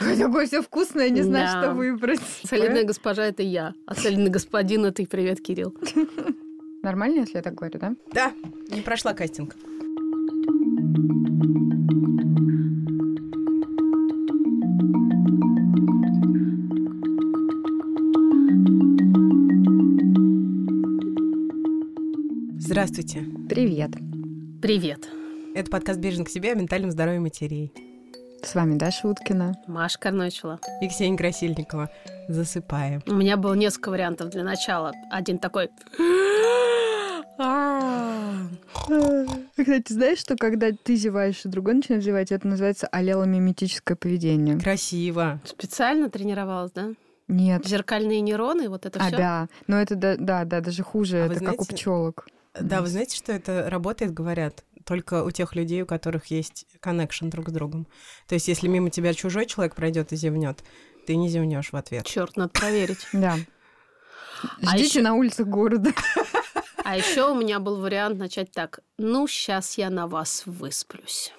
Такое все вкусное, не знаю, Да. что выбрать. Солидная госпожа – это я, а солидный господин – это и привет, Кирилл. Нормально, если я так говорю, да? Да, не прошла кастинг. Здравствуйте. Привет. Привет. Это подкаст «Бережно к себе» о ментальном здоровье матерей. С вами Даша Уткина. Маша Карночева. И Ксения Красильникова. Засыпаем. У меня было несколько вариантов для начала. Один такой... Кстати, знаешь, что когда ты зеваешь, и другой начинает зевать, это называется аллеломиметическое поведение? Красиво. Специально тренировалась, да? Нет. Зеркальные нейроны, вот это А, все. да. Но это, да, да, да, даже хуже. А это как у знаете- пчелок. Да, вы знаете, что это работает, говорят, только у тех людей, у которых есть коннекшн друг с другом. То есть, если мимо тебя чужой человек пройдет и зевнет, ты не зевнешь в ответ. Черт, надо проверить. Да. А Ждите ещё- на улицах города. А еще у меня был вариант начать так. Ну, сейчас я на вас высплюсь.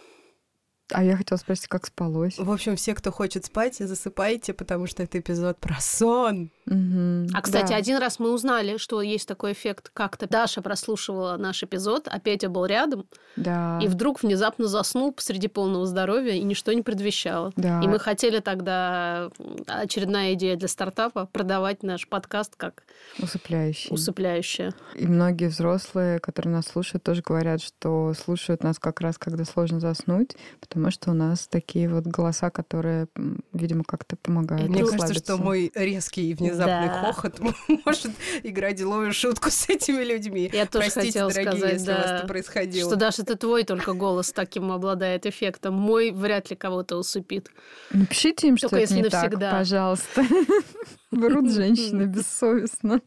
А я хотела спросить, как спалось. В общем, все, кто хочет спать, засыпайте, потому что это эпизод про сон. Мгм. А, кстати, Да. один раз мы узнали, что есть такой эффект. Как-то Даша прослушивала наш эпизод, а Петя был рядом, Да. и вдруг внезапно заснул посреди полного здоровья, и ничто не предвещало. Да. И мы хотели тогда, очередная идея для стартапа, продавать наш подкаст как Усыпляющий. усыпляющее. И многие взрослые, которые нас слушают, тоже говорят, что слушают нас как раз, когда сложно заснуть, потому что у нас такие вот голоса, которые, видимо, как-то помогают. Мне кажется, что мой резкий и внезапный Да. хохот может играть деловую шутку с этими людьми. Я тоже Простите, хотела дорогие, сказать, если у вас да, это происходило. Что, Даша, это твой только голос таким обладает эффектом. Мой вряд ли кого-то усыпит. Напишите им, что Только это если не так, навсегда. пожалуйста. Врут женщины бессовестно.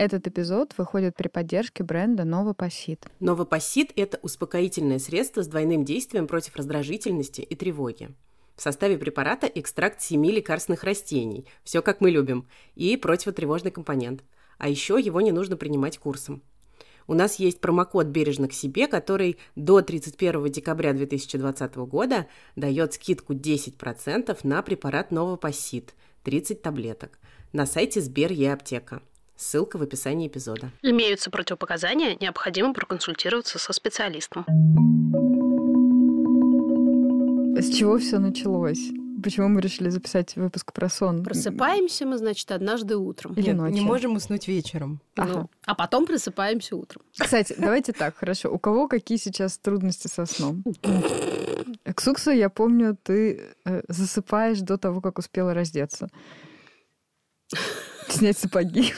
Этот эпизод выходит при поддержке бренда Новопосит. Новопосит – это успокоительное средство с двойным действием против раздражительности и тревоги. В составе препарата экстракт семи лекарственных растений, все как мы любим, и противотревожный компонент. А еще его не нужно принимать курсом. У нас есть промокод «Бережно к себе», который до 31 декабря 2020 года дает скидку 10% на препарат Новопосит – 30 таблеток на сайте Сбер Е-аптека. Ссылка в описании эпизода. Имеются противопоказания, необходимо проконсультироваться со специалистом. С чего все началось? Почему мы решили записать выпуск про сон? Просыпаемся мы, значит, однажды утром. Или Нет, ночью. не можем уснуть вечером. Ага. Ну, а потом просыпаемся утром. Кстати, давайте так, хорошо. У кого какие сейчас трудности со сном? Ксукса, я помню, ты э, засыпаешь до того, как успела раздеться. Снять сапоги.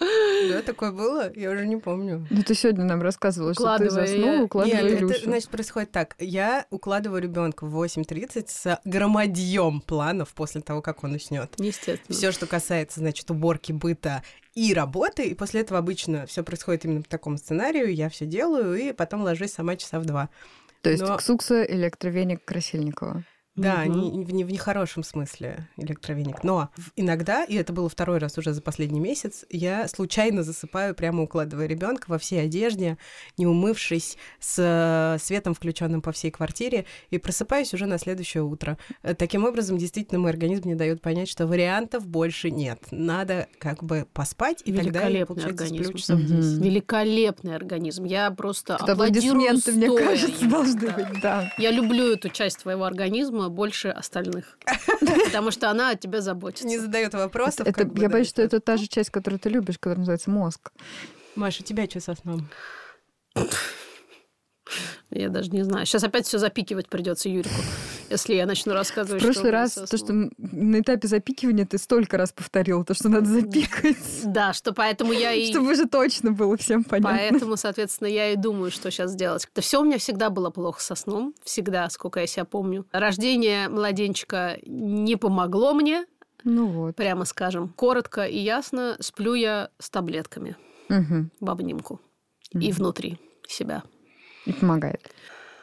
Да, такое было? Я уже не помню. Ну, ты сегодня нам рассказывала, что ты Укладывая- заснул, укладывая Нет, это, Илюшу. значит, происходит так. Я укладываю ребенка в 8.30 с громадьем планов после того, как он уснет. Естественно. Все, что касается, значит, уборки быта и работы, и после этого обычно все происходит именно по такому сценарию, я все делаю, и потом ложусь сама часа в два. То есть но- Ксукса электровеник Красильникова. Да, не, в, не в нехорошем смысле электровеник. Но иногда, и это было второй раз уже за последний месяц, я случайно засыпаю, прямо укладывая ребенка во всей одежде, не умывшись, с э, светом включенным по всей квартире, и просыпаюсь уже на следующее утро. Э, Таким образом, действительно, мой организм мне дает понять, что вариантов больше нет. Надо как бы поспать, и тогда я, Великолепный получается, сплю организм. часов Мгм. 10. Великолепный организм. Я просто аплодисменты, мне стоя кажется, ему, должны да. быть, да. Я люблю эту часть твоего организма больше остальных. Потому что она о тебе заботится. Не задает вопросов. Это, бы, я да, боюсь, что это- это та же часть, которую ты любишь, которая называется мозг. Маша, у тебя что со сном? Я даже не знаю. Сейчас опять все запикивать придется Юрику, если я начну В рассказывать, у прошлый раз то, что на этапе запикивания ты столько раз повторила, то, что надо запикать, Да, что поэтому я и... чтобы уже точно было всем понятно. Поэтому, соответственно, я и думаю, что сейчас сделать. Это все у меня всегда было плохо со сном. Всегда, сколько я себя помню. Рождение младенчика не помогло мне, Ну вот. прямо скажем. Коротко и ясно, сплю я с таблетками Мгм. в обнимку и внутри себя. И помогает.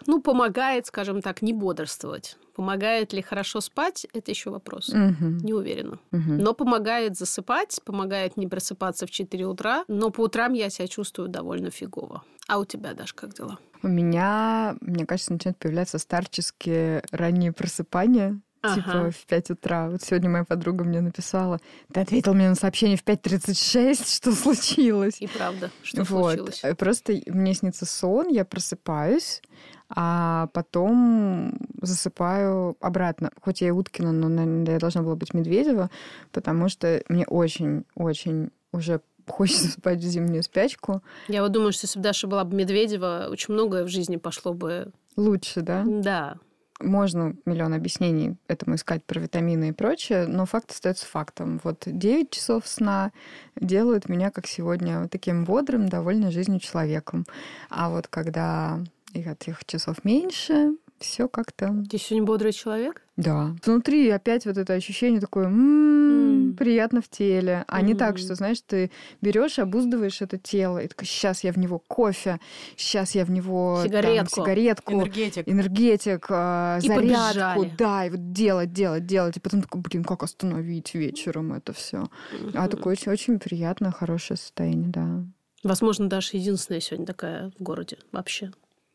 Ну, помогает, скажем так, не бодрствовать. Помогает ли хорошо спать, это еще вопрос. Мгм. Не уверена. Мгм. Но помогает засыпать, помогает не просыпаться в 4 утра. Но по утрам я себя чувствую довольно фигово. А у тебя, Даш, как дела? У меня, мне кажется, начинают появляться старческие ранние просыпания. Ага. Типа в 5 утра. Вот сегодня моя подруга мне написала, ты ответил мне на сообщение в 5.36, что случилось? И правда, что вот. случилось? Э, Просто мне снится сон, я просыпаюсь, а потом засыпаю обратно. Хоть я и Уткина, но, наверное, я должна была быть Медведева, потому что мне очень-очень уже хочется спать в зимнюю спячку. Я вот думаю, что если бы Даша была бы Медведева, очень многое в жизни пошло бы... Лучше, да? Да. Можно миллион объяснений этому искать про витамины и прочее, но факт остается фактом. Вот 9 часов сна делают меня, как сегодня, таким бодрым, довольным жизнью человеком. А вот когда их этих часов меньше, все как-то... Ты сегодня бодрый человек? Да. Внутри опять вот это ощущение такое «М, М. приятно в теле. А не так, что, знаешь, ты берешь, обуздываешь это тело, и такой, сейчас я в него кофе, сейчас я в него там, Сигаретку. сигаретку Энергетик. энергетик, а, И зарядку, побежали. да, и вот делать, делать, делать. И потом такой, блин, как остановить вечером это все. А такое очень, очень приятное, хорошее состояние, да. Возможно, Даша единственная сегодня такая в городе вообще.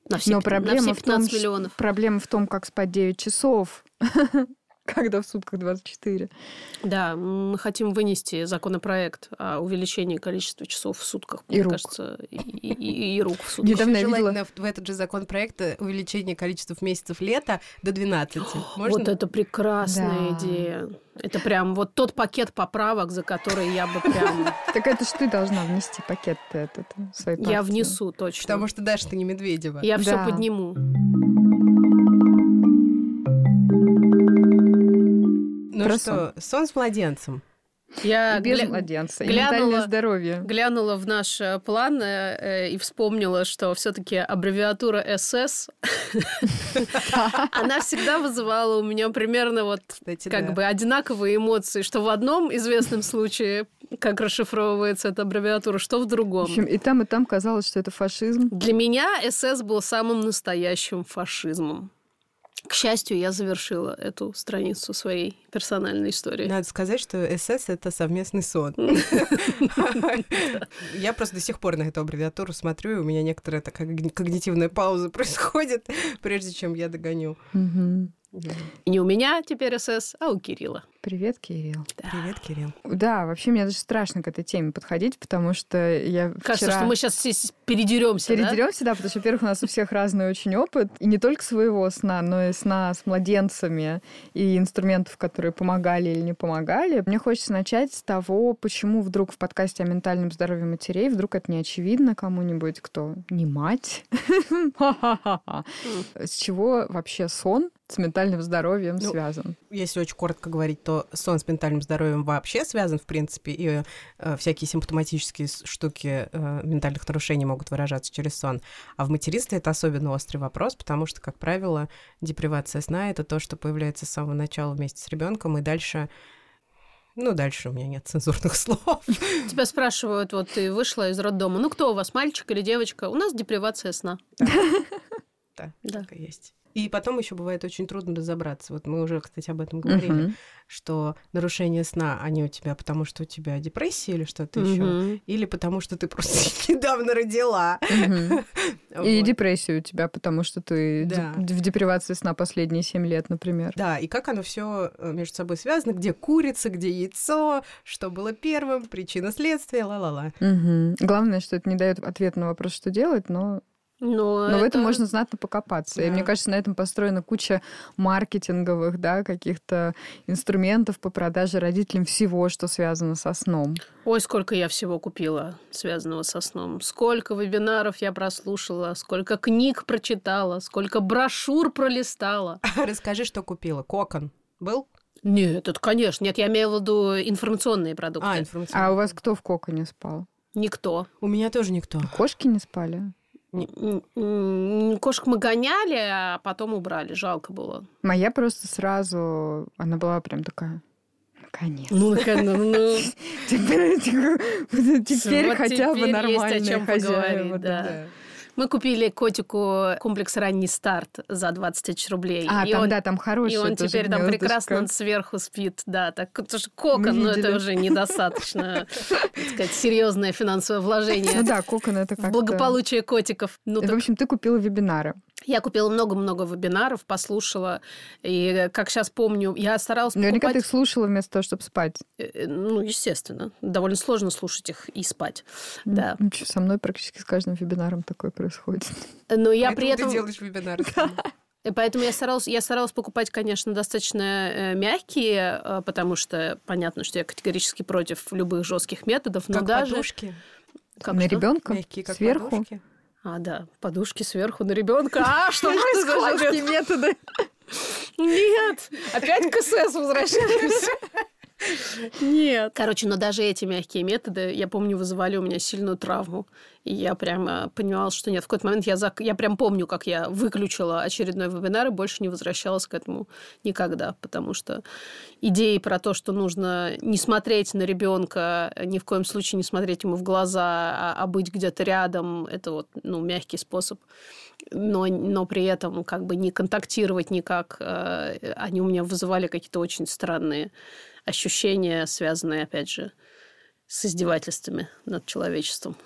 На все, Но пят- на проблема все в том, 15 миллионов. Проблема в том, как спать 9 часов, когда в сутках 24. Да, мы хотим вынести законопроект о увеличении количества часов в сутках. И мне рук. кажется, и, и- и- рук в сутках. Недавно Ещё я видела- в, в этот же законопроект э, увеличение количества месяцев лета до 12. Можно? Вот это прекрасная Да. идея. Это прям вот тот пакет поправок, за который я бы прям... Так это ж ты должна внести пакет этот своей Я внесу точно. Потому что Даша, ты не Медведева. Я все Да. Подниму. Ну Про что, сон с младенцем. Я Без гля- младенца. Глянула- ментальное здоровье. глянула в наш э, план э, э, и вспомнила, что все-таки аббревиатура СС, она всегда вызывала у меня примерно вот как бы одинаковые эмоции, что в одном известном случае, как расшифровывается эта аббревиатура, что в В другом. общем, и там, и там казалось, что это фашизм. Для меня СС был самым настоящим фашизмом. К счастью, я завершила эту страницу своей персональной истории. Надо сказать, что СС — это совместный сон. Я просто до сих пор на эту аббревиатуру смотрю, и у меня некоторая такая когни- когнитивная пауза происходит, прежде чем я догоню. И не у меня теперь СС, а у Кирилла. Привет, Кирилл. Привет, Кирилл. Да, вообще мне даже страшно к этой теме подходить, потому что я Кажется, вчера... что мы сейчас передеремся, да? Передеремся, да, потому что, во-первых, у нас у всех разный очень опыт, и не только своего сна, но и сна с младенцами и инструментов, которые помогали или не помогали. Мне хочется начать с того, почему вдруг в подкасте о ментальном здоровье матерей вдруг это не очевидно кому-нибудь, кто не мать. С чего вообще сон с ментальным здоровьем Ну, связан? Если очень коротко говорить, то сон с ментальным здоровьем вообще связан, в принципе, и э, всякие симптоматические штуки э, ментальных нарушений могут выражаться через сон. А в материнстве это особенно острый вопрос, потому что, как правило, депривация сна — это то, что появляется с самого начала вместе с ребенком, и дальше... Ну, дальше у меня нет цензурных слов. Тебя спрашивают, вот ты вышла из роддома, ну кто у вас, мальчик или девочка? У нас депривация сна. Да, Да. так и есть. И потом еще бывает очень трудно разобраться. Вот мы уже, кстати, об этом говорили, Мгм. что нарушения сна, они у тебя потому, что у тебя депрессия или что-то еще, Мгм. или потому, что ты просто недавно родила. И Вот. депрессию у тебя, потому что ты Да. в депривации сна последние 7 лет, например. Да, и как оно все между собой связано, где курица, где яйцо, что было первым, причина следствия, ла-ла-ла. Главное, что это не дает ответ на вопрос, что делать, но, Но, но в этом это- можно знатно покопаться. И Да. мне кажется, на этом построена куча маркетинговых, да, каких-то инструментов по продаже родителям всего, что связано со сном. Ой, сколько я всего купила, связанного со сном. Сколько вебинаров я прослушала, сколько книг прочитала, сколько брошюр пролистала. Расскажи, что купила. Кокон был? Нет, это, конечно. Нет, я имею в виду информационные продукты. А, информационный. А у вас кто в коконе спал? Никто. У меня тоже никто. Кошки не спали? Кошек мы гоняли, а потом убрали. Жалко было. Моя просто сразу, она была прям такая, наконец. Ну, наконец, ну, Теперь, теперь Вот хотя бы теперь нормальные хозяева. Мы купили котику комплекс «Ранний старт» за 20 тысяч рублей. А, и там, он, да, там хороший И он теперь там гнездышко. прекрасно сверху спит. Да, так это же кокон, но это видели. уже недостаточно, так сказать, серьезное финансовое вложение Ну да, кокон это как благополучие котиков. Ну, В общем, ты купила вебинары. Я купила много-много вебинаров, послушала. И, как сейчас помню, я старалась Наверняка ты покупать... их слушала вместо того, чтобы спать. Э, Ну, естественно. Довольно сложно слушать их и спать. Да. Чё, со мной практически с каждым вебинаром такое происходит. Но я Поэтому при этом... ты делаешь вебинары. И Поэтому я старалась, я старалась покупать, конечно, достаточно э, мягкие, э, потому что понятно, что я категорически против любых жестких методов, но Как даже подушки, как на что? ребенка мягкие, как сверху. подушки. А, да, подушки сверху на ребенка. А, что происходит? методы. Нет, опять к СС возвращаемся. Нет. Короче, но даже эти мягкие методы, я помню, вызывали у меня сильную травму. И я прямо понимала, что нет. В какой-то момент я, зак... я прям помню, как я выключила очередной вебинар и больше не возвращалась к этому никогда. Потому что идеи про то, что нужно не смотреть на ребенка, ни в коем случае не смотреть ему в глаза, а, а быть где-то рядом, это вот ну, мягкий способ но, но при этом как бы не контактировать никак. э, Они у меня вызывали какие-то очень странные ощущения, связанные, опять же, с издевательствами над человечеством.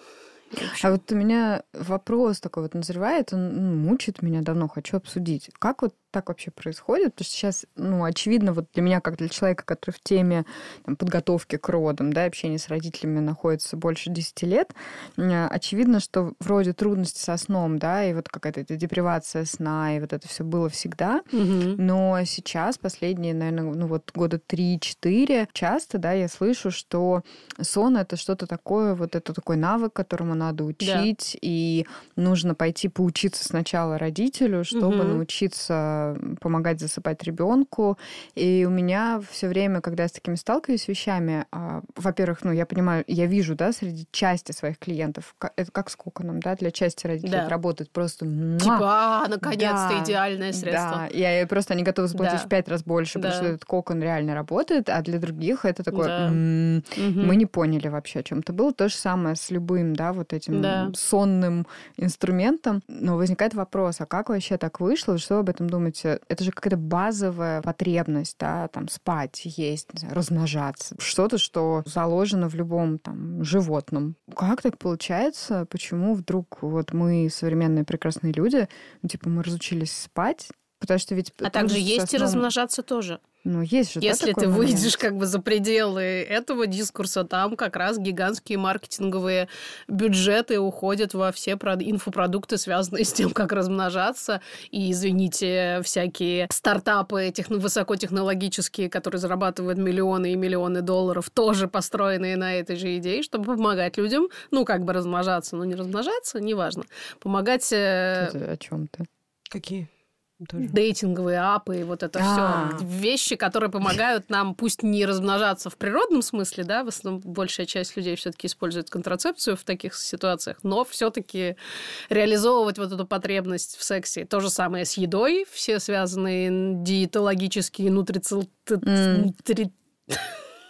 А вот у меня вопрос такой вот назревает, он ну, мучает меня давно, хочу обсудить. Как вот так вообще происходит? Потому что сейчас, ну, очевидно, вот для меня, как для человека, который в теме там, подготовки к родам, да, общения с родителями находится больше 10 лет, очевидно, что вроде трудности со сном, да, и вот какая-то эта депривация сна, и вот это все было всегда. мгм. Но сейчас, последние, наверное, ну вот года 3-4, часто, да, я слышу, что сон — это что-то такое, вот это такой навык, которому надо учить, и нужно пойти поучиться сначала родителю, чтобы Мгм. научиться помогать засыпать ребенку. И у меня все время, когда я с такими сталкиваюсь вещами, а, во-первых, ну, я понимаю, я вижу, да, среди части своих клиентов, это как с коконом, да, для части родителей Да. это работает просто Типа, а, наконец-то Да, идеальное средство. да, и просто они готовы заплатить Да. в пять раз больше, потому Да. что этот кокон реально работает, а для других это такое, Да. «М, Мгм. мы не поняли вообще, о чем то было. То же самое с любым, да, вот этим Да. сонным инструментом. Но возникает вопрос, а как вообще так вышло? Что вы об этом думаете? Это же какая-то базовая потребность, да, там спать, есть, размножаться. Что-то, что заложено в любом там животном. Как так получается? Почему вдруг вот мы, современные прекрасные люди, ну, типа, мы разучились спать? Потому что ведь... А также есть и сном- размножаться тоже. Ну, есть же, да, Если такой ты момент? выйдешь как бы за пределы этого дискурса, там как раз гигантские маркетинговые бюджеты уходят во все прод- инфопродукты, связанные с тем, как размножаться. И, извините, всякие стартапы техно- высокотехнологические, которые зарабатывают миллионы и миллионы долларов, тоже построенные на этой же идее, чтобы помогать людям, ну, как бы размножаться, но не размножаться, неважно. Помогать э, Это о чем ты? Какие? Тоже. дейтинговые апы и вот это А. все вещи, которые помогают нам пусть не размножаться в природном смысле, да, в основном большая часть людей все-таки использует контрацепцию в таких ситуациях, но все-таки реализовывать вот эту потребность в сексе. То же самое с едой, все связанные диетологические, нутрицил... Нутри-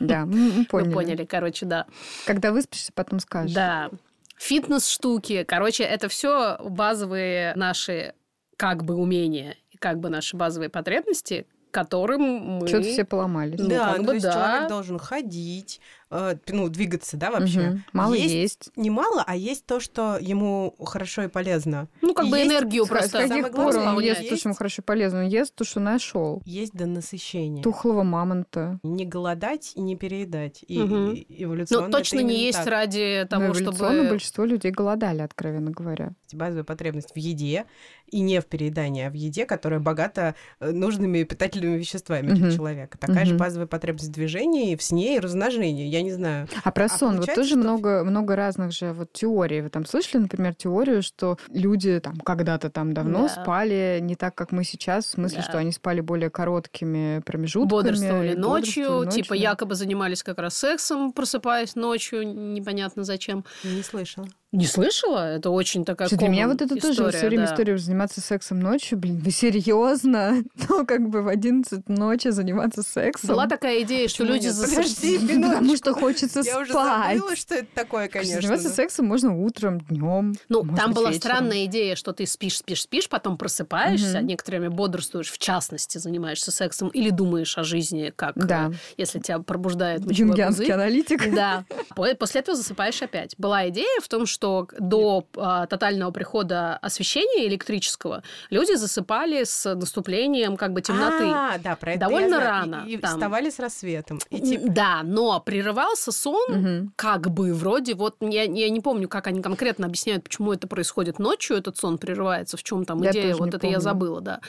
Да, мы мы поняли. Вы поняли, короче, да. Когда выспишься, потом скажешь. Да. Фитнес-штуки. Короче, это все базовые наши как бы умения и как бы наши базовые потребности, которым мы... Что-то все поломались. Ну, да, как ну, бы то есть да. человек должен ходить, ну, двигаться, да, вообще. Мгм. Мало Есть есть. Не мало, а есть то, что ему хорошо и полезно. Ну, как бы Есть энергию С просто каких самое пор он ест то, что ему хорошо и полезно? Он ест то, что нашел. Есть до насыщения. Тухлого мамонта. Не голодать и не переедать. И, Мгм. и эволюционно Ну, точно не есть так. ради того, Но эволюционно чтобы... большинство людей голодали, откровенно говоря. Базовая потребность в еде и не в переедании, а в еде, которая богата э, нужными питательными веществами для Мгм. человека. Такая же Мгм. базовая потребность в движении, в сне и размножении. Я не знаю. А про А сон, вот тоже что- много, много разных же вот теорий. Вы там слышали, например, теорию, что люди там когда-то там давно Да. спали не так, как мы сейчас, в смысле, Да. что они спали более короткими промежутками. Бодрствовали ночью, бодрствовали типа ночью. якобы занимались как раз сексом, просыпаясь ночью, непонятно зачем. Не слышала. Не слышала? Это очень такая для меня вот это история, тоже все время да. история заниматься сексом ночью. Блин, вы серьезно? Ну, как бы в 11 ночи заниматься сексом? Была такая идея, что Почему люди нет? Подожди, Потому что хочется Я уже спать. забыла, что это такое, конечно. Заниматься сексом можно утром, днем. Ну, там быть, была вечером. странная идея, что ты спишь, спишь, спишь, потом просыпаешься, некоторыми бодрствуешь, в частности, занимаешься сексом или думаешь о жизни, как Да. э, если тебя пробуждает мочевой Юнгианский аналитик. Да. По- После этого засыпаешь опять. Была идея в том, что до а, тотального прихода освещения электрического люди засыпали с наступлением как бы темноты. А, да, про это Довольно я рано И, и там. вставали с рассветом. И типа, Да, но прерывался сон Мгм. как бы вроде вот я, я не помню, как они конкретно объясняют, почему это происходит ночью, этот сон прерывается, в чем там Я идея, вот это я помню. забыла, да.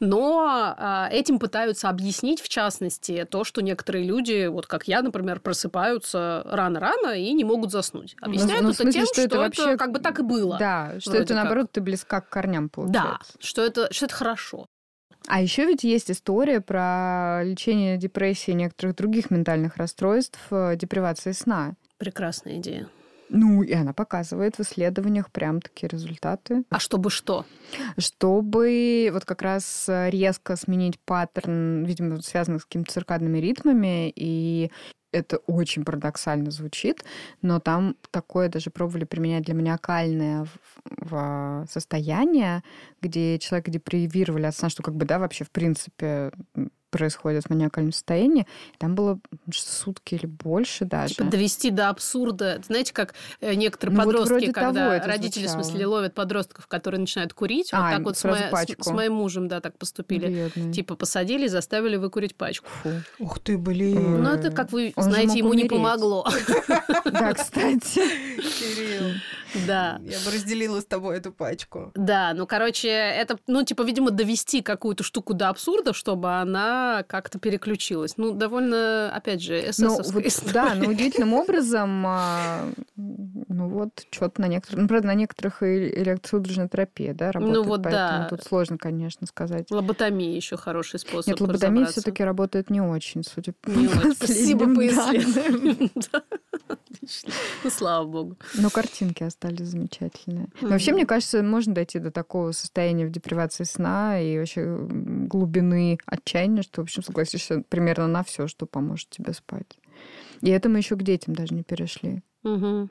Но а, этим пытаются объяснить, в частности, то, что некоторые люди, вот как я, например, просыпаются рано-рано и не могут заснуть. Объясняют ну, это смысле, тем, что что, это это, вообще- как бы так и было. Да, что это, как. наоборот, ты близка к корням, Да, получается. что это, что это хорошо. А еще ведь есть история про лечение депрессии и некоторых других ментальных расстройств, э, депривации сна. Прекрасная идея. Ну, и она показывает в исследованиях прям такие результаты. А чтобы что? Чтобы вот как раз э, резко сменить паттерн, видимо, связанный с какими-то циркадными ритмами, и это очень парадоксально звучит, но там такое даже пробовали применять для маниакальное в- состояние, где человека депривировали от сна, что как бы, да, вообще в принципе происходит в маниакальном состоянии. Там было сутки или больше даже. Типа довести до абсурда. Знаете, как э, некоторые Ну, вот подростки, вроде когда родители, в звучало. смысле, ловят подростков, которые начинают курить, А, вот так вот с, с- пачку. с моим мужем, да, так поступили. Бедный. Типа посадили и заставили выкурить пачку. Фу. ух ты, блин. Ну, это, как вы Он знаете, ему не умереть. помогло. Да, кстати. Кирилл, Да. я бы разделила с тобой эту пачку. Да, ну, короче, это, ну, типа, видимо, довести какую-то штуку до абсурда, чтобы она как-то переключилась. Ну, довольно, опять же, Ну, эсэсовская вот, да, но удивительным образом, а, ну вот, что-то на некоторых, ну, правда, на некоторых электросудорожная терапия, да, работает, Ну вот поэтому да. тут сложно, конечно, сказать. Лоботомия еще хороший способ Нет, лоботомия разобраться. все-таки работает не очень, судя по Не очень. Спасибо последним по данным. исследованиям. Да. Отлично. Ну, слава богу. Но картинки остались замечательные. Но вообще, мне кажется, можно дойти до такого состояния в депривации сна и вообще глубины отчаяния, что, в общем, согласишься примерно на все, что поможет тебе спать. И это мы еще к детям даже не перешли. Мгм.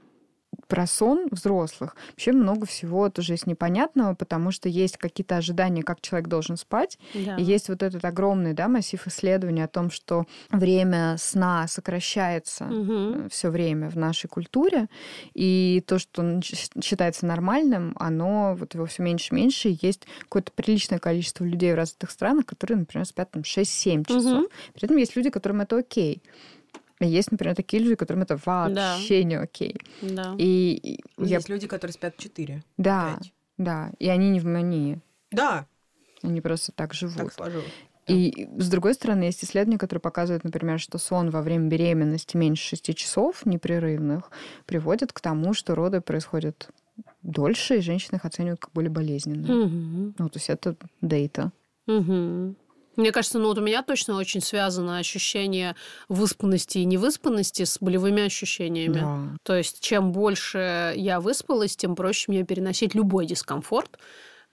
Про сон взрослых вообще много всего тоже есть непонятного, потому что есть какие-то ожидания, как человек должен спать, Да. и есть вот этот огромный да, массив исследований о том, что время сна сокращается Мгм. все время в нашей культуре, и то, что считается нормальным, оно вот его все меньше и меньше, и есть какое-то приличное количество людей в развитых странах, которые, например, спят там 6-7 часов. Мгм. При этом есть люди, которым это окей. Есть, например, такие люди, которым это вообще не окей. Да. И и я... Есть люди, которые спят 4. Да, да. И они не в мании. Да, Они просто так живут. так сложилось. И с другой стороны, есть исследования, которые показывают, например, что сон во время беременности меньше 6 часов непрерывных приводит к тому, что роды происходят дольше, и женщины их оценивают как более болезненные. Мгм. Ну, то есть это дейта. Мгм. Мне кажется, ну вот у меня точно очень связано ощущение выспанности и невыспанности с болевыми ощущениями. Да. То есть, чем больше я выспалась, тем проще мне переносить любой дискомфорт,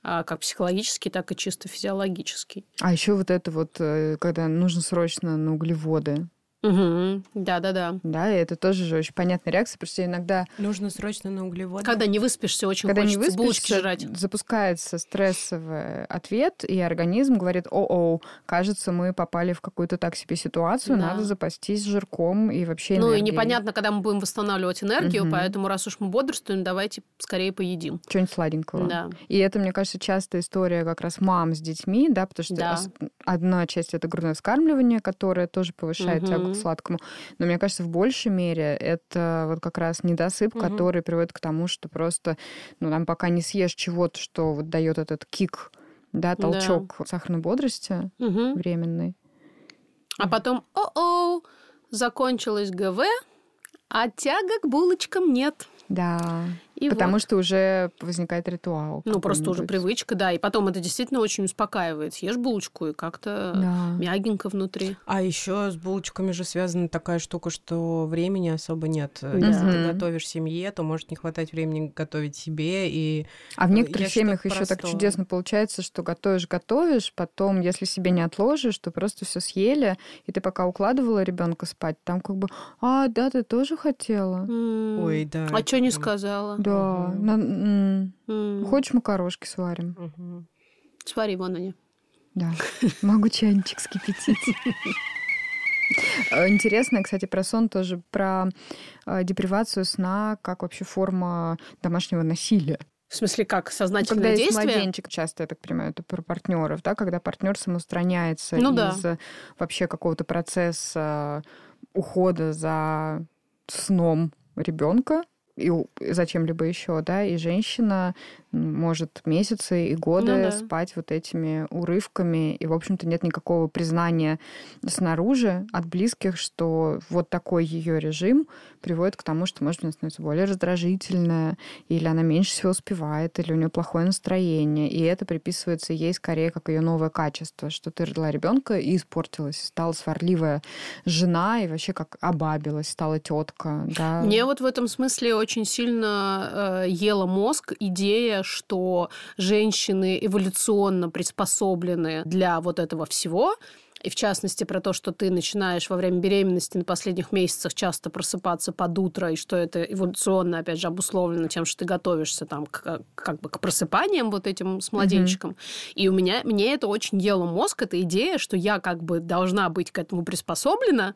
а, как психологический, так и чисто физиологический. А еще вот это вот, э, когда нужно срочно на углеводы. Мгм. Да-да-да. Да, и это тоже же очень понятная реакция, потому что иногда Нужно срочно на углеводы. Когда не выспишься, очень Когда не хочется булочки выспишься, жрать. запускается стрессовый ответ, и организм говорит, о-о, кажется, мы попали в какую-то так себе ситуацию, Да. надо запастись жирком и вообще Ну и энергией. непонятно, когда мы будем восстанавливать энергию, Мгм. поэтому раз уж мы бодрствуем, давайте скорее поедим. Что-нибудь сладенького. Да. И это, мне кажется, частая история как раз мам с детьми, да, потому что Да. одна часть это грудное вскармливание, которое тоже повышает тягу К сладкому. Но мне кажется, в большей мере это вот как раз недосып, Мгм. который приводит к тому, что просто, ну, там пока не съешь чего-то, что вот дает этот кик, да, Да. толчок сахарной бодрости Мгм. временный. А потом, о-о, закончилась ГВ, а тяга к булочкам нет. Да. И Потому вот. что уже возникает ритуал. Ну, просто уже привычка, да. И потом это действительно очень успокаивает. Съешь булочку, и как-то да. мягенько внутри. А еще с булочками же связана такая штука, что времени особо нет. Да. Если ты готовишь семье, то может не хватать времени готовить себе. И а в некоторых семьях еще так чудесно получается, что готовишь, готовишь, потом, если себе не отложишь, то просто все съели, и ты пока укладывала ребенка спать, там как бы, а, да, ты тоже хотела. Mm. Ой, да. А что не сказала? Да. Да. На, м- Хочешь макарошки сварим? Угу. Свари вон они. Да. Могу чайничек скипятить. Э, интересно, кстати, про сон тоже, про э, депривацию сна как вообще форма домашнего насилия. В смысле, как сознательное когда действие? Когда младенчик, часто, я так понимаю, это про партнеров, да, когда партнер самоустраняется ну, из да. вообще какого-то процесса ухода за сном ребенка, и зачем-либо еще, да, и женщина может месяцы и годы ну, да. спать вот этими урывками, и, в общем-то, нет никакого признания снаружи от близких, что вот такой ее режим приводит к тому, что, может быть, она становится более раздражительная, или она меньше всего успевает, или у нее плохое настроение, и это приписывается ей скорее как ее новое качество, что ты родила ребенка и испортилась, и стала сварливая жена, и вообще как обабилась, стала тетка, да. Мне вот в этом смысле очень сильно э, ела мозг. Идея, что женщины эволюционно приспособлены для вот этого всего, и в частности про то, что ты начинаешь во время беременности на последних месяцах часто просыпаться под утро, и что это эволюционно, опять же, обусловлено тем, что ты готовишься там к, как бы к просыпаниям вот этим с младенчиком. Mm-hmm. И у меня, мне это очень ело мозг, эта идея, что я как бы должна быть к этому приспособлена,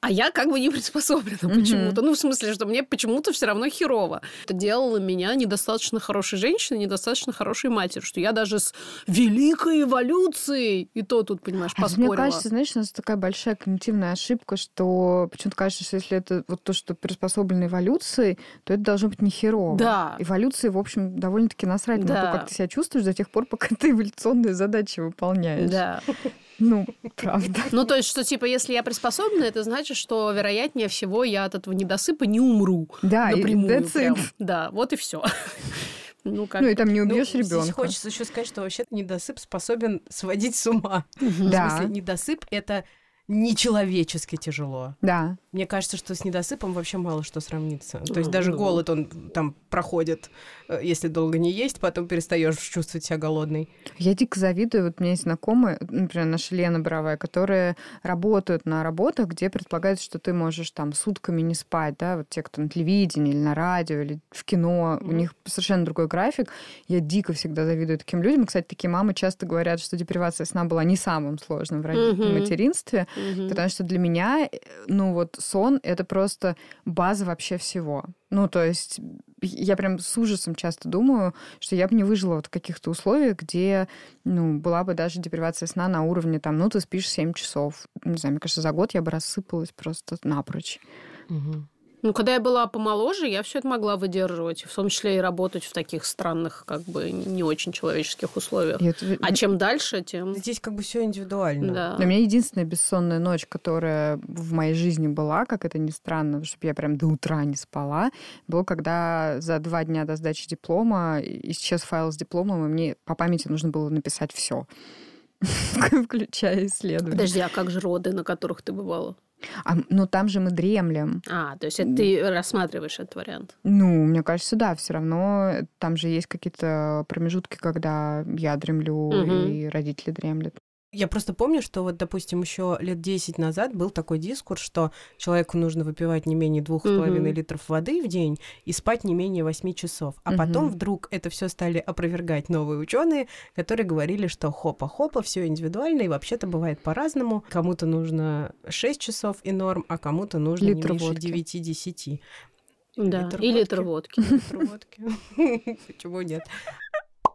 а я как бы не приспособлена mm-hmm. почему-то. Ну, в смысле, что мне почему-то все равно херово. Это делало меня недостаточно хорошей женщиной, недостаточно хорошей матерью, что я даже с великой эволюцией, и то тут, понимаешь, а поспорила. Кажется, знаешь, у нас такая большая когнитивная ошибка, что почему-то кажется, что если это вот то, что приспособлено эволюцией, то это должно быть не херово. Да. Эволюции, в общем, довольно-таки насрать да. на то, как ты себя чувствуешь до тех пор, пока ты эволюционные задачи выполняешь. Да. Ну, правда. Ну, то есть, что, типа, если я приспособлена, это значит, что, вероятнее всего, я от этого недосыпа не умру. Да, напрямую. Да, вот и все. Ну, как... ну и там не убьешь ну, ребенка. Здесь хочется еще сказать, что вообще недосып способен сводить с ума. Да. В смысле, недосып это нечеловечески тяжело. Да. Мне кажется, что с недосыпом вообще мало что сравнится. То есть даже голод, он там проходит, э, если долго не есть, потом перестаешь чувствовать себя голодной. Я дико завидую. Вот у меня есть знакомые, например, наша Лена Боровая, которые работают на работах, где предполагается, что ты можешь там сутками не спать, да, вот те, кто на телевидении или на радио, или в кино, mm-hmm. у них совершенно другой график. Я дико всегда завидую таким людям. Кстати, такие мамы часто говорят, что депривация сна была не самым сложным в mm-hmm. материнстве, mm-hmm. потому что для меня, э, ну вот сон — это просто база вообще всего. Ну, то есть я прям с ужасом часто думаю, что я бы не выжила вот в каких-то условиях, где, ну, была бы даже депривация сна на уровне, там, ну, ты спишь 7 часов. Не знаю, мне кажется, за год я бы рассыпалась просто напрочь. Угу. Ну, когда я была помоложе, я все это могла выдерживать, в том числе и работать в таких странных, как бы не очень человеческих условиях. Это... А чем дальше, тем. Здесь как бы все индивидуально. Да. У меня единственная бессонная ночь, которая в моей жизни была, как это ни странно, чтобы я прям до утра не спала, было, когда за два дня до сдачи диплома исчез файл с дипломом, и мне по памяти нужно было написать все включая исследования. Подожди, а как же роды, на которых ты бывала? А, ну, там же мы дремлем. А, то есть это ты рассматриваешь этот вариант? Ну, мне кажется, да, все равно там же есть какие-то промежутки, когда я дремлю угу. и родители дремлют. Я просто помню, что вот, допустим, еще лет 10 назад был такой дискурс, что человеку нужно выпивать не менее двух с половиной литров воды в день и спать не менее 8 часов. А потом вдруг это все стали опровергать новые ученые, которые говорили, что хопа-хопа, все индивидуально, и вообще-то бывает по-разному. Кому-то нужно 6 часов и норм, а кому-то нужно Литр не меньше 9-10. Да, литр и литр водки. Литр водки. Почему нет?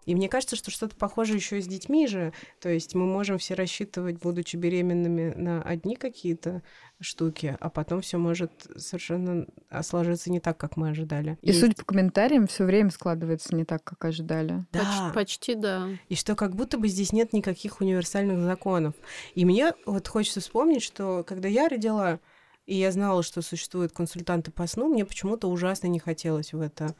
И мне кажется, что что-то похоже еще и с детьми же. То есть мы можем все рассчитывать, будучи беременными, на одни какие-то штуки, а потом все может совершенно сложиться не так, как мы ожидали. И Есть... судя по комментариям, все время складывается не так, как ожидали. Да. Почти, почти да. И что как будто бы здесь нет никаких универсальных законов. И мне вот хочется вспомнить, что когда я родила, и я знала, что существуют консультанты по сну, мне почему-то ужасно не хотелось в это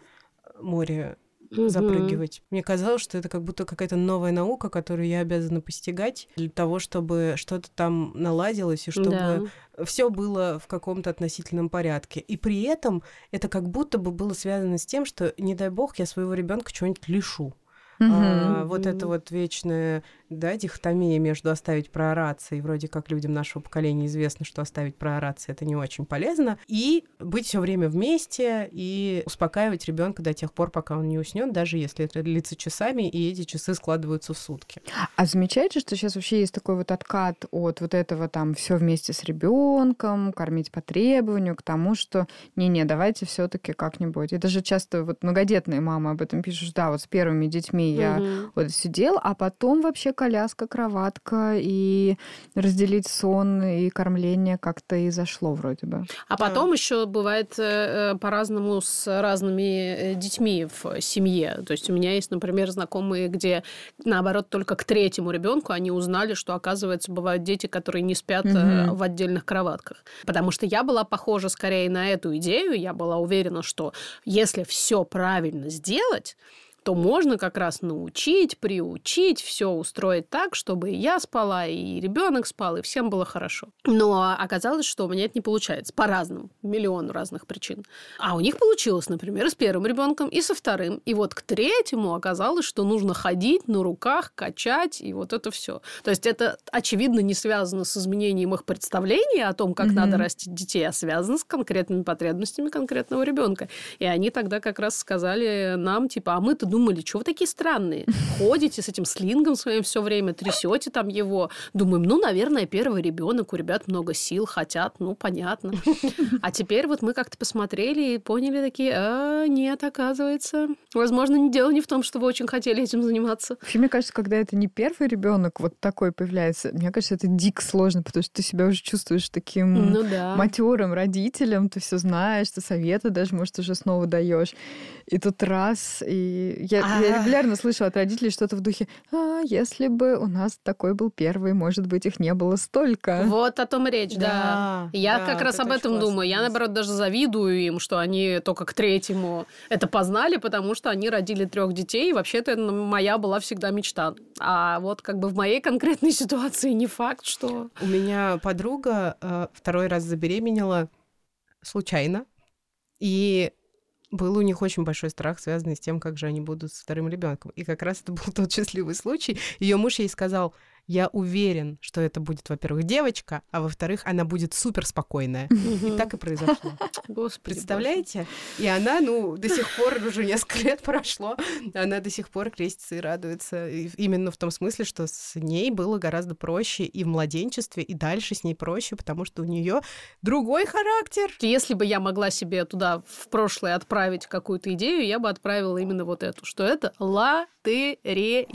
море угу. запрыгивать. Мне казалось, что это как будто какая-то новая наука, которую я обязана постигать для того, чтобы что-то там наладилось и чтобы да. все было в каком-то относительном порядке. И при этом это как будто бы было связано с тем, что, не дай бог, я своего ребенка чего-нибудь лишу. Угу. А, вот это вот вечное да, дихотомия между оставить проораться, и вроде как людям нашего поколения известно, что оставить проораться это не очень полезно, и быть все время вместе и успокаивать ребенка до тех пор, пока он не уснет, даже если это длится часами, и эти часы складываются в сутки. А замечаете, что сейчас вообще есть такой вот откат от вот этого там все вместе с ребенком, кормить по требованию, к тому, что не-не, давайте все-таки как-нибудь. Это же часто вот многодетные мамы об этом пишут, да, вот с первыми детьми я угу. вот сидел, а потом вообще коляска, кроватка, и разделить сон и кормление как-то и зашло вроде бы. А потом да. еще бывает э, э, по-разному с разными э, детьми в семье. То есть у меня есть, например, знакомые, где наоборот только к третьему ребенку они узнали, что оказывается бывают дети, которые не спят угу. в отдельных кроватках. Потому что я была похожа скорее на эту идею. Я была уверена, что если все правильно сделать, то можно как раз научить, приучить, все устроить так, чтобы и я спала, и ребенок спал, и всем было хорошо. Но оказалось, что у меня это не получается по разным, миллиону разных причин. А у них получилось, например, с первым ребенком и со вторым. И вот к третьему оказалось, что нужно ходить на руках, качать, и вот это все. То есть это, очевидно, не связано с изменением их представления о том, как mm-hmm. надо растить детей, а связано с конкретными потребностями конкретного ребенка. И они тогда как раз сказали нам, типа, а мы-то думали, что вы такие странные? Ходите с этим слингом своим все время, трясете там его. Думаем, ну, наверное, первый ребенок, у ребят много сил, хотят, ну, понятно. А теперь вот мы как-то посмотрели и поняли такие, а, нет, оказывается, возможно, дело не в том, что вы очень хотели этим заниматься. Вообще, мне кажется, когда это не первый ребенок вот такой появляется, мне кажется, это дико сложно, потому что ты себя уже чувствуешь таким ну, да. матерым родителем, ты все знаешь, ты советы даже, может, уже снова даешь. И тут раз, и я, я регулярно слышу от родителей что-то в духе, а, если бы у нас такой был первый, может быть, их не было столько. Вот о том и речь, да. да. Я да, как раз об этом думаю. Я, наоборот, даже завидую им, что они только к третьему это познали, потому что они родили трех детей, и вообще-то это моя была всегда мечта. А вот как бы в моей конкретной ситуации не факт, что... У меня подруга э, второй раз забеременела случайно, и был у них очень большой страх, связанный с тем, как же они будут с вторым ребенком. И как раз это был тот счастливый случай. Ее муж ей сказал, я уверен, что это будет, во-первых, девочка, а во-вторых, она будет супер спокойная. И так и произошло. Господи, Представляете? И она, ну, до сих пор, уже несколько лет прошло, она до сих пор крестится и радуется. И именно в том смысле, что с ней было гораздо проще и в младенчестве, и дальше с ней проще, потому что у нее другой характер. Если бы я могла себе туда в прошлое отправить какую-то идею, я бы отправила именно вот эту, что это лотерея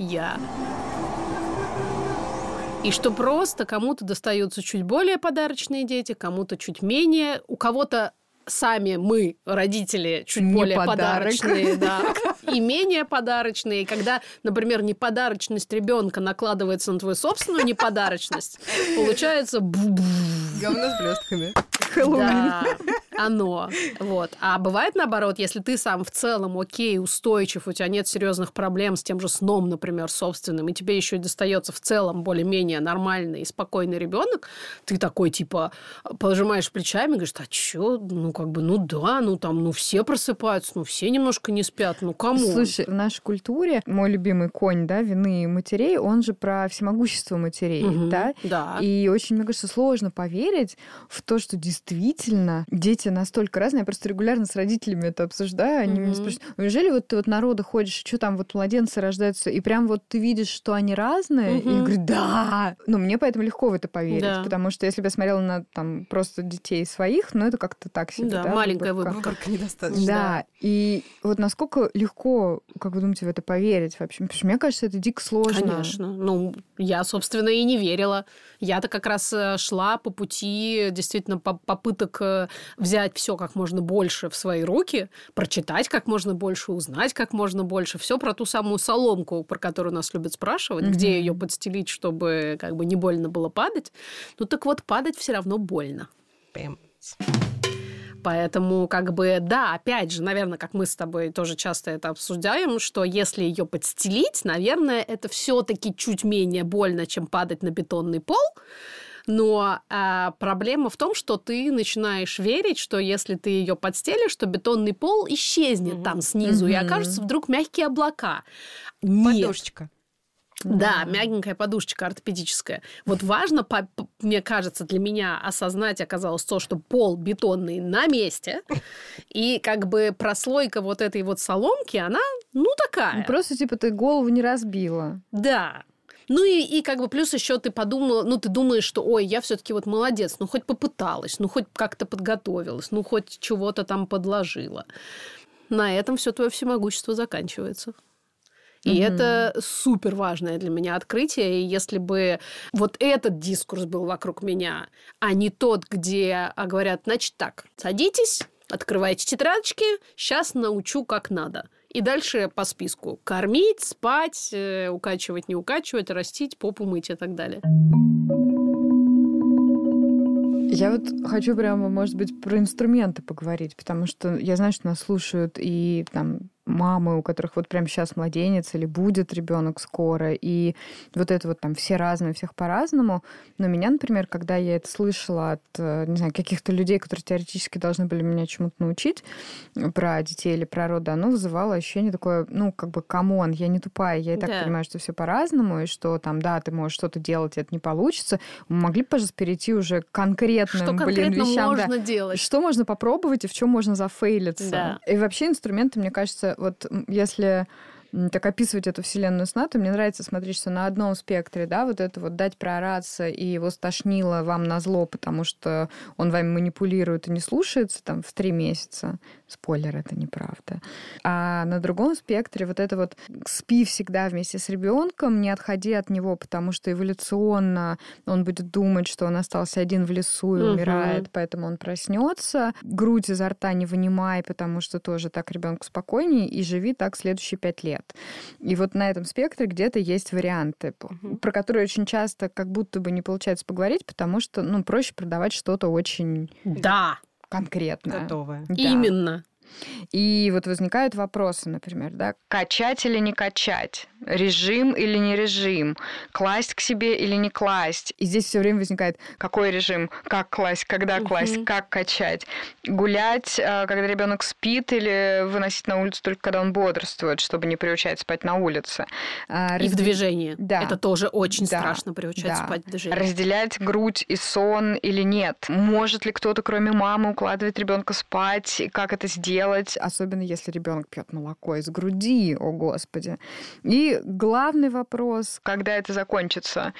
и что просто кому-то достаются чуть более подарочные дети, кому-то чуть менее, у кого-то сами мы, родители, чуть не более подарок. подарочные, да, и менее подарочные. И когда, например, неподарочность ребенка накладывается на твою собственную неподарочность, получается... Говно с блестками. Хэллоуин. Да, оно. Вот. А бывает наоборот, если ты сам в целом окей, устойчив, у тебя нет серьезных проблем с тем же сном, например, собственным, и тебе еще достается в целом более-менее нормальный и спокойный ребенок, ты такой типа пожимаешь плечами, говоришь, а что, ну как бы, ну да, ну там, ну все просыпаются, ну все немножко не спят, ну кому? Слушай, в нашей культуре мой любимый конь, да, вины матерей, он же про всемогущество матерей, угу, да? Да. И очень, мне кажется, сложно поверить в то, что действительно дети настолько разные. Я просто регулярно с родителями это обсуждаю. Они mm-hmm. меня спрашивают, неужели вот ты вот народа ходишь, что там вот младенцы рождаются, и прям вот ты видишь, что они разные? Mm-hmm. И я говорю, да! Ну, мне поэтому легко в это поверить, да. потому что если бы я смотрела на там просто детей своих, ну, это как-то так себе, да? да маленькая выборка. Выборка недостаточно. Да, и вот насколько легко, как вы думаете, в это поверить вообще? Потому что мне кажется, это дико сложно. Конечно. Ну, я, собственно, и не верила. Я-то как раз э, шла по пути действительно попыток э, взять все как можно больше в свои руки, прочитать как можно больше, узнать как можно больше. Все про ту самую соломку, про которую нас любят спрашивать, mm-hmm. где ее подстелить, чтобы как бы не больно было падать. Ну так вот, падать все равно больно. Прям. Поэтому, как бы, да, опять же, наверное, как мы с тобой тоже часто это обсуждаем, что если ее подстелить, наверное, это все-таки чуть менее больно, чем падать на бетонный пол. Но а, проблема в том, что ты начинаешь верить, что если ты ее подстелишь, то бетонный пол исчезнет mm-hmm. там снизу, mm-hmm. и окажутся вдруг мягкие облака. Нет. Подушечка. Да, мягенькая подушечка ортопедическая. Вот важно, по, мне кажется, для меня осознать оказалось то, что пол бетонный на месте, и как бы прослойка вот этой вот соломки, она, ну, такая. Ну, просто, типа, ты голову не разбила. Да, ну и, и как бы плюс еще ты подумала, ну ты думаешь, что ой, я все-таки вот молодец, ну хоть попыталась, ну хоть как-то подготовилась, ну хоть чего-то там подложила. На этом все твое всемогущество заканчивается. И mm-hmm. это супер важное для меня открытие. И если бы вот этот дискурс был вокруг меня, а не тот, где а, говорят, значит так, садитесь, открывайте тетрадочки, сейчас научу как надо. И дальше по списку. Кормить, спать, э, укачивать, не укачивать, растить, попу мыть и так далее. Я вот хочу прямо, может быть, про инструменты поговорить, потому что я знаю, что нас слушают и там мамы, у которых вот прямо сейчас младенец или будет ребенок скоро, и вот это вот там все разные, всех по-разному. Но меня, например, когда я это слышала от, э, не знаю, каких-то людей, которые теоретически должны были меня чему-то научить про детей или про роды, оно вызывало ощущение такое, ну, как бы, come on, я не тупая, я и так да. понимаю, что все по-разному, и что там, да, ты можешь что-то делать, и это не получится. Мы могли, пожалуйста, перейти уже к конкретным, что блин, вещам. можно да. делать? Что можно попробовать и в чем можно зафейлиться? Да. И вообще инструменты, мне кажется, вот если так описывать эту вселенную сна, то мне нравится смотреть, что на одном спектре, да, вот это вот дать проораться, и его стошнило вам на зло, потому что он вами манипулирует и не слушается там в три месяца. Спойлер, это неправда. А на другом спектре вот это вот спи всегда вместе с ребенком, не отходи от него, потому что эволюционно он будет думать, что он остался один в лесу и угу. умирает, поэтому он проснется. Грудь изо рта не вынимай, потому что тоже так ребенку спокойнее, и живи так следующие пять лет нет. И вот на этом спектре где-то есть варианты, угу. про которые очень часто как будто бы не получается поговорить, потому что ну, проще продавать что-то очень да. конкретное. Готовое. Да. Именно. И вот возникают вопросы, например, да, качать или не качать, режим или не режим, класть к себе или не класть. И здесь все время возникает, какой режим, как класть, когда класть, uh-huh. как качать, гулять, а, когда ребенок спит, или выносить на улицу только когда он бодрствует, чтобы не приучать спать на улице. А, и в движении. Да. Это тоже очень да. страшно приучать да. спать в движении. Разделять грудь и сон или нет. Может ли кто-то, кроме мамы, укладывать ребенка спать, и как это сделать? Делать, особенно если ребенок пьет молоко из груди, о господи. И главный вопрос, когда это закончится?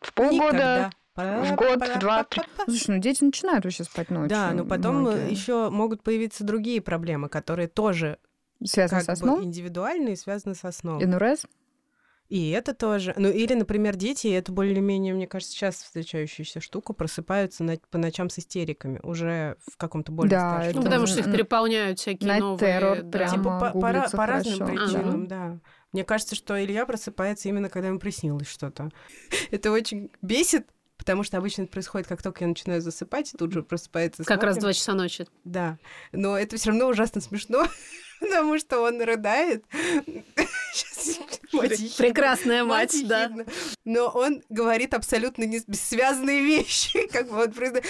В полгода? Никогда. В год, в два, три. Слушай, ну дети начинают вообще спать ночью. Да, но потом еще могут появиться другие проблемы, которые тоже связаны со сном. Индивидуальные, связаны со сном. Инурез? И это тоже. Ну, или, например, дети, это более-менее, мне кажется, сейчас встречающаяся штука, просыпаются на, по ночам с истериками, уже в каком-то более да, старшем. Ну, потому что их переполняют всякие Night новые... Террор да. прямо типа по, по, по разным причинам, ага. да. Мне кажется, что Илья просыпается именно, когда ему приснилось что-то. это очень бесит, потому что обычно это происходит, как только я начинаю засыпать, тут же просыпается. Как раз два часа ночи. Да, но это все равно ужасно смешно, потому что он рыдает. Прекрасная мать, да. Но он говорит абсолютно бессвязные вещи, как бы вот просто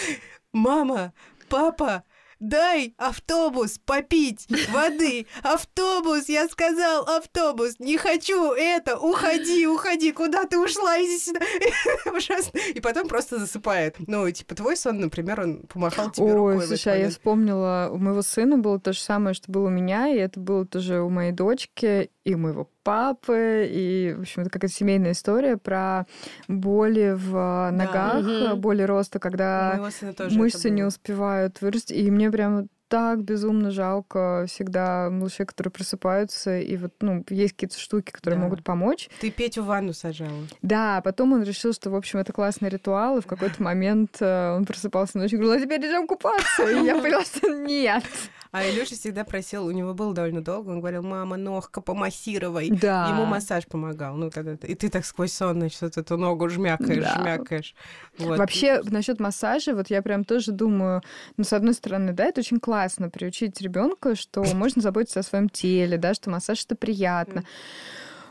«Мама, папа, дай автобус попить воды. Автобус, я сказал, автобус. Не хочу это. Уходи, уходи. Куда ты ушла? Иди сюда. Ужасно. И потом просто засыпает. Ну, типа, твой сон, например, он помахал тебе Ой, рукой. Ой, слушай, а я вспомнила, у моего сына было то же самое, что было у меня, и это было тоже у моей дочки и у моего папы, и, в общем, это какая-то семейная история про боли в ногах, да. боли роста, когда мышцы не успевают вырасти. И мне прямо так безумно жалко всегда малышей, которые просыпаются, и вот, ну, есть какие-то штуки, которые да. могут помочь. Ты Петю в ванну сажала. Да, потом он решил, что, в общем, это классный ритуал, и в какой-то момент э, он просыпался ночью и говорил, а теперь идем купаться. И я поняла, что нет. А Илюша всегда просил, у него был довольно долго, он говорил, мама, ногка, помассировай. Да. Ему массаж помогал. Ну, когда. И ты так сквозь сон, значит, эту ногу жмякаешь, Да. жмякаешь. Вот. Вообще, насчет массажа, вот я прям тоже думаю, ну, с одной стороны, да, это очень классно приучить ребенка, что можно заботиться о своем теле, да, что массаж это приятно.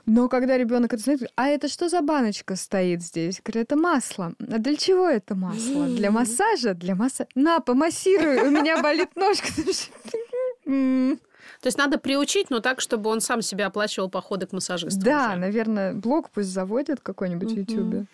Но когда ребенок это знает, а это что за баночка стоит здесь? Говорю, это масло. А для чего это масло? Для массажа? Для массажа. На, помассируй, у меня болит ножка. То есть надо приучить, но так, чтобы он сам себе оплачивал походы к массажисту. Да, уже. наверное, блог пусть заводит какой-нибудь в Ютубе.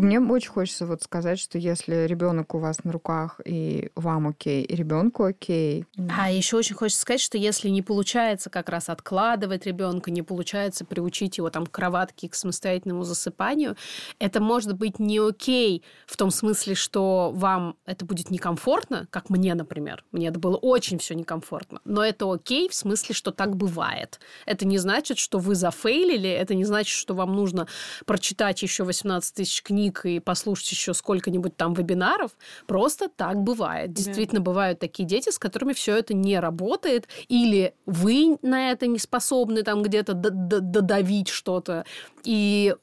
Мне очень хочется вот сказать, что если ребенок у вас на руках и вам окей, и ребенку окей. А еще очень хочется сказать, что если не получается как раз откладывать ребенка, не получается приучить его там к кроватке, к самостоятельному засыпанию, это может быть не окей в том смысле, что вам это будет некомфортно, как мне, например. Мне это было очень все некомфортно. Но это окей в смысле, что так бывает. Это не значит, что вы зафейлили, это не значит, что вам нужно прочитать еще 18 тысяч книг и послушать еще сколько-нибудь там вебинаров. Просто так бывает. Действительно, бывают такие дети, с которыми все это не работает, или вы на это не способны там где-то додавить что-то. И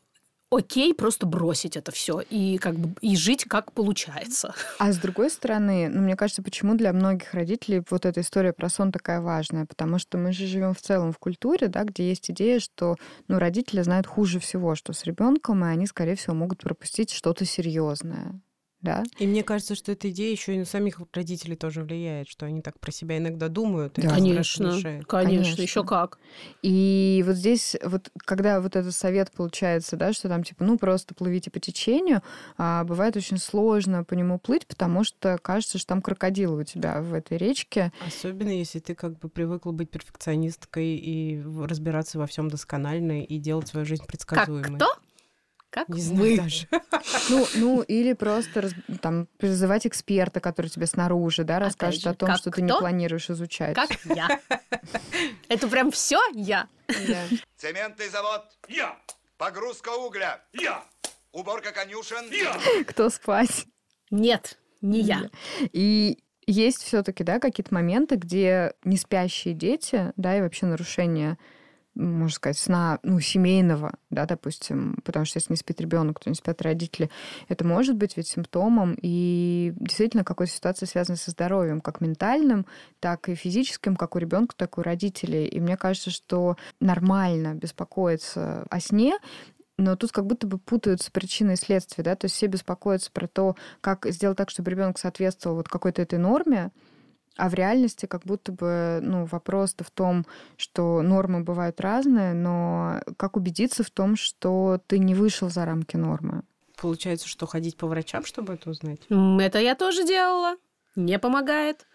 окей, просто бросить это все и как бы и жить как получается. А с другой стороны, ну, мне кажется, почему для многих родителей вот эта история про сон такая важная? Потому что мы же живем в целом в культуре, да, где есть идея, что ну, родители знают хуже всего, что с ребенком, и они, скорее всего, могут пропустить что-то серьезное. Да? И мне кажется, что эта идея еще и на самих родителей тоже влияет, что они так про себя иногда думают. и Да. Конечно, конечно, Конечно. еще как. И вот здесь, вот когда вот этот совет получается, да, что там типа, ну просто плывите по течению, а, бывает очень сложно по нему плыть, потому что кажется, что там крокодилы у тебя в этой речке. Особенно если ты как бы привыкла быть перфекционисткой и разбираться во всем досконально и делать свою жизнь Как предсказуемой. кто? Как Не мы. знаю даже. Ну, ну или просто там призывать эксперта, который тебе снаружи, да, расскажет же, о том, что ты не кто? планируешь изучать. Как я. Это прям все я. Да. Цементный завод. Я! Погрузка угля. Я! Уборка конюшен. Я! Кто спать? Нет, не я. И есть все-таки, да, какие-то моменты, где не спящие дети, да, и вообще нарушение можно сказать, сна, ну, семейного, да, допустим, потому что если не спит ребенок, то не спят родители, это может быть ведь симптомом и действительно какой-то ситуацией, связанной со здоровьем, как ментальным, так и физическим, как у ребенка, так и у родителей. И мне кажется, что нормально беспокоиться о сне, но тут как будто бы путаются причины и следствия, да, то есть все беспокоятся про то, как сделать так, чтобы ребенок соответствовал вот какой-то этой норме, а в реальности как будто бы ну, вопрос-то в том, что нормы бывают разные, но как убедиться в том, что ты не вышел за рамки нормы? Получается, что ходить по врачам, чтобы это узнать? Это я тоже делала. Не помогает.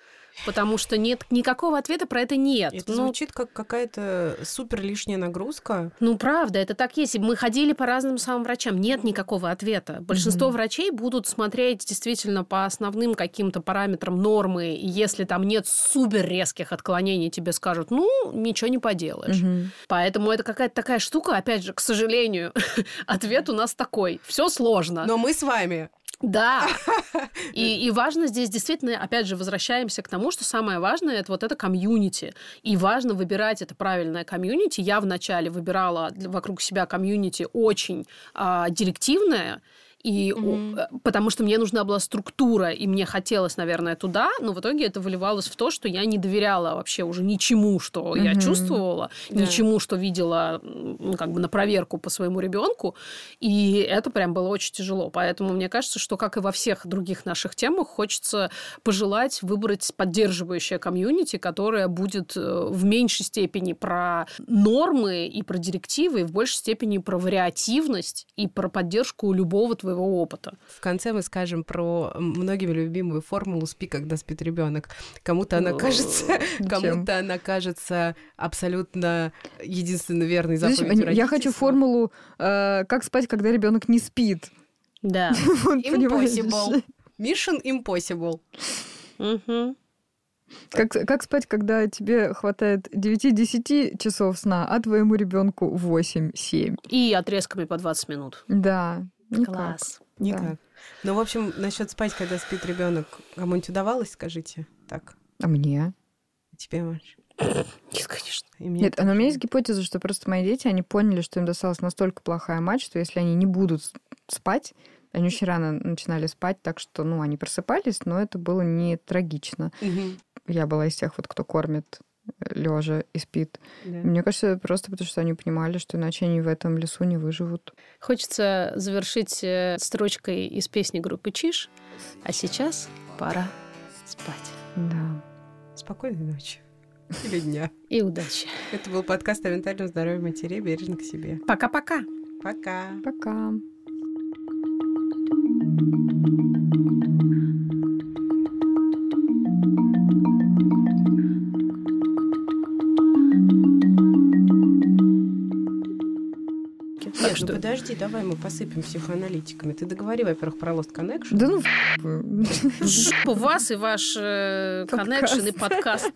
Потому что нет никакого ответа про это нет. Это ну, звучит как какая-то супер лишняя нагрузка. ну, правда, это так есть. Мы ходили по разным самым врачам. Нет никакого ответа. Большинство врачей будут смотреть действительно по основным каким-то параметрам нормы. И если там нет супер резких отклонений, тебе скажут, ну, ничего не поделаешь. Поэтому это какая-то такая штука, опять же, к сожалению, ответ у нас такой. Все сложно. Но мы с вами. Да. И, и важно здесь действительно, опять же, возвращаемся к тому, что самое важное это вот это комьюнити. И важно выбирать это правильное комьюнити. Я вначале выбирала вокруг себя комьюнити очень а, директивное. И э, потому что мне нужна была структура, и мне хотелось, наверное, туда, но в итоге это выливалось в то, что я не доверяла вообще уже ничему, что я Мгм. чувствовала, Да. ничему, что видела, ну, как бы на проверку по своему ребенку. И это прям было очень тяжело. Поэтому мне кажется, что, как и во всех других наших темах, хочется пожелать выбрать поддерживающее комьюнити, которое будет э, в меньшей степени про нормы и про директивы, и в большей степени про вариативность и про поддержку любого твоего опыта. В конце мы скажем про многими любимую формулу «спи, когда спит ребенок». Кому-то она кажется, кому-то она кажется абсолютно единственно верной Знаешь, заповедью я хочу формулу э, «как спать, когда ребенок не спит». Да. Impossible. Mission impossible. Мгм. Как, как спать, когда тебе хватает 9-10 часов сна, а твоему ребенку 8-7? И отрезками по 20 минут. Да. Никак. Класс. Никак. Ну, в общем, насчет спать, когда спит ребенок, кому-нибудь удавалось, скажите так? А мне? Тебе, Маш? Нет, конечно. И мне Нет, а но у тоже. меня есть гипотеза, что просто мои дети, они поняли, что им досталась настолько плохая мать, что если они не будут спать, они очень рано начинали спать, так что, ну, они просыпались, но это было не трагично. Мгм. Я была из тех вот, кто кормит лежа и спит. Да. Мне кажется, просто потому что они понимали, что иначе они в этом лесу не выживут. Хочется завершить э, строчкой из песни группы Чиш. А сейчас пора спать. Да. Спокойной ночи. Или дня. И удачи. Это был подкаст о ментальном здоровье матерей «Бережно к себе». Пока-пока. Пока. Пока. Я Так, ну что? подожди, давай мы посыпем психоаналитиками. Ты договори, во-первых, про Lost Connection. Да ну, жопу вас и ваш э, коннекшн и подкаст.